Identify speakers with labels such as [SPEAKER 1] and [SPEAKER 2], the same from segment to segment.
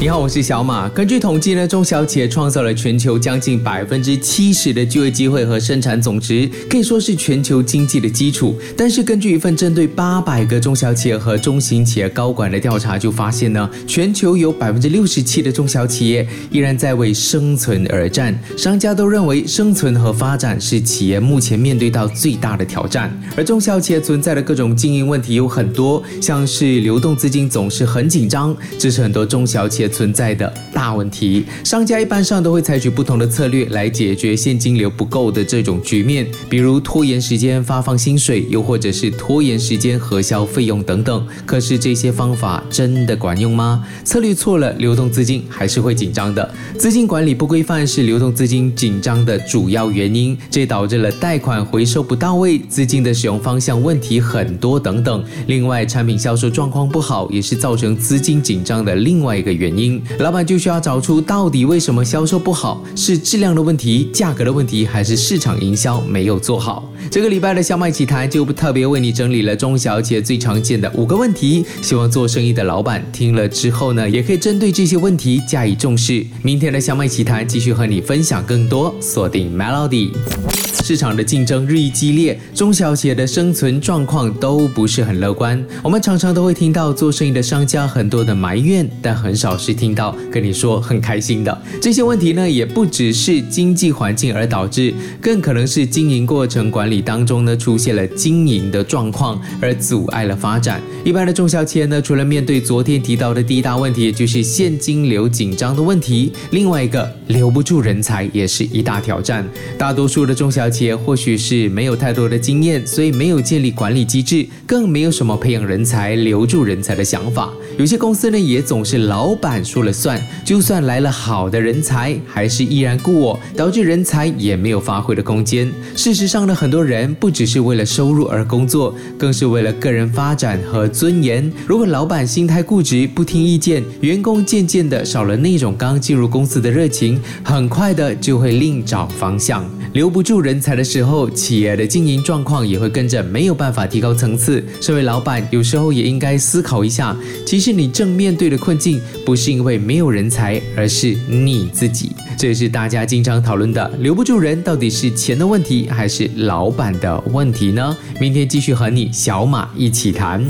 [SPEAKER 1] 你好，我是小马。根据统计呢，中小企业创造了全球将近百分之七十的就业机会和生产总值，可以说是全球经济的基础。但是，根据一份针对八百个中小企业和中型企业高管的调查，就发现呢，全球有百分之六十七的中小企业依然在为生存而战。商家都认为，生存和发展是企业目前面对到最大的挑战。而中小企业存在的各种经营问题有很多，像是流动资金总是很紧张，这是很多中小企业。存在的大问题，商家一般上都会采取不同的策略来解决现金流不够的这种局面，比如拖延时间发放薪水，又或者是拖延时间核销费用等等。可是这些方法真的管用吗？策略错了，流动资金还是会紧张的。资金管理不规范是流动资金紧张的主要原因，这导致了贷款回收不到位，资金的使用方向问题很多等等。另外，产品销售状况不好也是造成资金紧张的另外一个原因。因老板就需要找出到底为什么销售不好，是质量的问题、价格的问题，还是市场营销没有做好？这个礼拜的小麦奇谈就特别为你整理了中小企业最常见的五个问题，希望做生意的老板听了之后呢，也可以针对这些问题加以重视。明天的小麦奇谈继续和你分享更多，锁定 Melody。市场的竞争日益激烈，中小企业的生存状况都不是很乐观。我们常常都会听到做生意的商家很多的埋怨，但很少是听到跟你说很开心的。这些问题呢，也不只是经济环境而导致，更可能是经营过程管理当中呢出现了经营的状况而阻碍了发展。一般的中小企业呢，除了面对昨天提到的第一大问题，就是现金流紧张的问题，另外一个留不住人才也是一大挑战。大多数的中小且或许是没有太多的经验，所以没有建立管理机制，更没有什么培养人才、留住人才的想法。有些公司呢，也总是老板说了算，就算来了好的人才，还是依然雇我，导致人才也没有发挥的空间。事实上呢，很多人不只是为了收入而工作，更是为了个人发展和尊严。如果老板心态固执，不听意见，员工渐渐的少了那种刚进入公司的热情，很快的就会另找方向。留不住人才的时候，企业的经营状况也会跟着没有办法提高层次。身为老板，有时候也应该思考一下，其实你正面对的困境不是因为没有人才，而是你自己。这也是大家经常讨论的，留不住人到底是钱的问题，还是老板的问题呢？明天继续和你小马一起谈。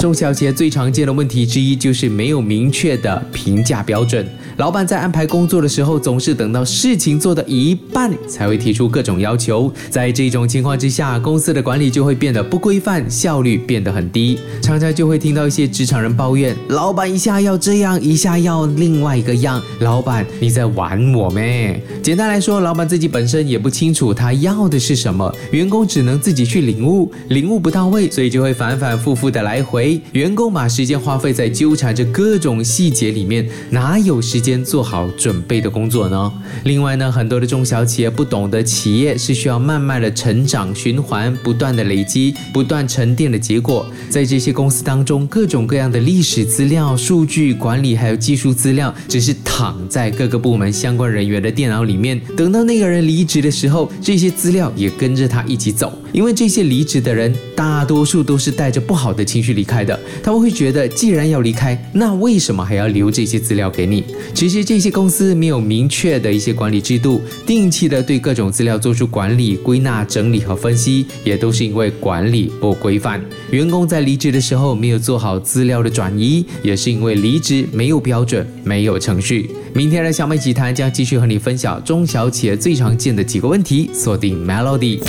[SPEAKER 1] 中小企业最常见的问题之一就是没有明确的评价标准。老板在安排工作的时候，总是等到事情做到一半才会提出各种要求。在这种情况之下，公司的管理就会变得不规范，效率变得很低。常常就会听到一些职场人抱怨：老板一下要这样，一下要另外一个样。老板，你在玩我咩？简单来说，老板自己本身也不清楚他要的是什么，员工只能自己去领悟，领悟不到位，所以就会反反复复的来回。员工把时间花费在纠缠着各种细节里面，哪有时？间做好准备的工作呢？另外呢，很多的中小企业不懂得，企业是需要慢慢的成长循环，不断的累积，不断沉淀的结果。在这些公司当中，各种各样的历史资料、数据管理还有技术资料，只是躺在各个部门相关人员的电脑里面。等到那个人离职的时候，这些资料也跟着他一起走。因为这些离职的人，大多数都是带着不好的情绪离开的。他们会觉得，既然要离开，那为什么还要留这些资料给你？其实这些公司没有明确的一些管理制度，定期的对各种资料做出管理、归纳、整理和分析，也都是因为管理不规范。员工在离职的时候没有做好资料的转移，也是因为离职没有标准、没有程序。明天的小美集团将继续和你分享中小企业最常见的几个问题，锁定 Melody。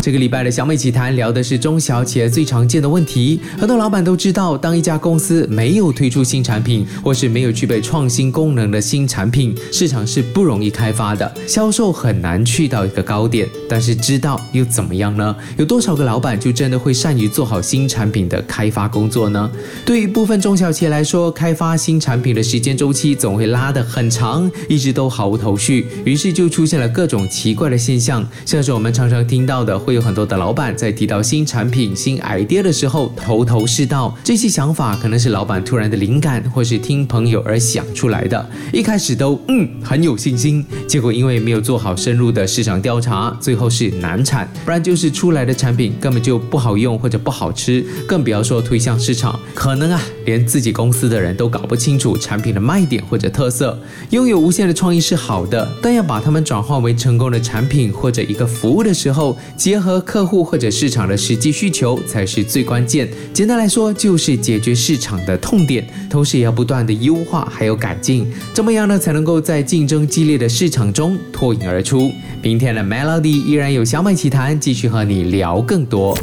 [SPEAKER 1] 这个礼拜的小美奇谈聊的是中小企业最常见的问题。很多老板都知道，当一家公司没有推出新产品，或是没有具备创新功能的新产品，市场是不容易开发的，销售很难去到一个高点。但是知道又怎么样呢？有多少个老板就真的会善于做好新产品的开发工作呢？对于部分中小企业来说，开发新产品的时间周期总会拉得很长，一直都毫无头绪，于是就出现了各种奇怪的现象，像是我们常常听到的会。有很多的老板在提到新产品。品、新 idea 的时候头头是道。这些想法可能是老板突然的灵感，或是听朋友而想出来的。一开始都嗯很有信心，结果因为没有做好深入的市场调查，最后是难产，不然就是出来的产品根本就不好用或者不好吃，更不要说推向市场。可能啊，连自己公司的人都搞不清楚产品的卖点或者特色。拥有无限的创意是好的，但要把它们转化为成功的产品或者一个服务的时候，结合客户或者市场的实际需需求才是最关键。简单来说，就是解决市场的痛点，同时也要不断的优化还有改进，这么样呢才能够在竞争激烈的市场中脱颖而出。明天的 Melody 依然有小美奇谈，继续和你聊更多。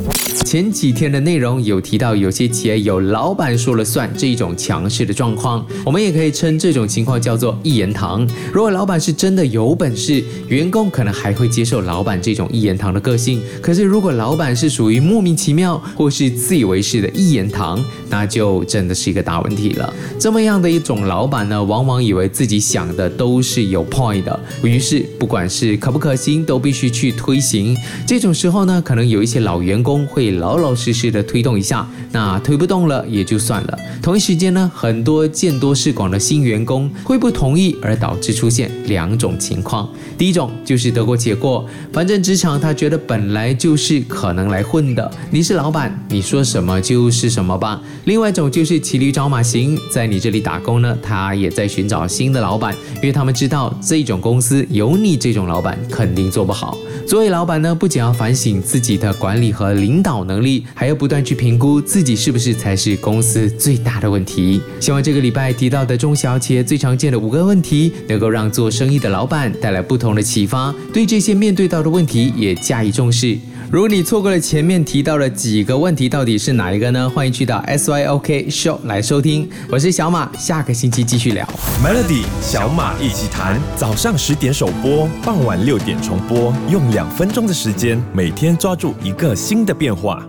[SPEAKER 1] 前几天的内容有提到，有些企业有老板说了算这一种强势的状况，我们也可以称这种情况叫做一言堂。如果老板是真的有本事，员工可能还会接受老板这种一言堂的个性。可是如果老板是属于莫名其妙或是自以为是的一言堂，那就真的是一个大问题了。这么样的一种老板呢，往往以为自己想的都是有 point 的，于是不管是可不可行，都必须去推行。这种时候呢，可能有一些老员工会。老老实实的推动一下，那推不动了也就算了。同一时间呢，很多见多识广的新员工会不同意，而导致出现两种情况。第一种就是得过且过，反正职场他觉得本来就是可能来混的，你是老板，你说什么就是什么吧。另外一种就是骑驴找马型，在你这里打工呢，他也在寻找新的老板，因为他们知道这种公司有你这种老板肯定做不好。作为老板呢，不仅要反省自己的管理和领导能力，还要不断去评估自己是不是才是公司最大的问题。希望这个礼拜提到的中小企业最常见的五个问题，能够让做生意的老板带来不同的启发，对这些面对到的问题也加以重视。如果你错过了前面提到到了几个问题，到底是哪一个呢？欢迎去到 S Y O K Show 来收听。我是小马，下个星期继续聊
[SPEAKER 2] Melody 小马一起谈。早上十点首播，傍晚六点重播，用两分钟的时间，每天抓住一个新的变化。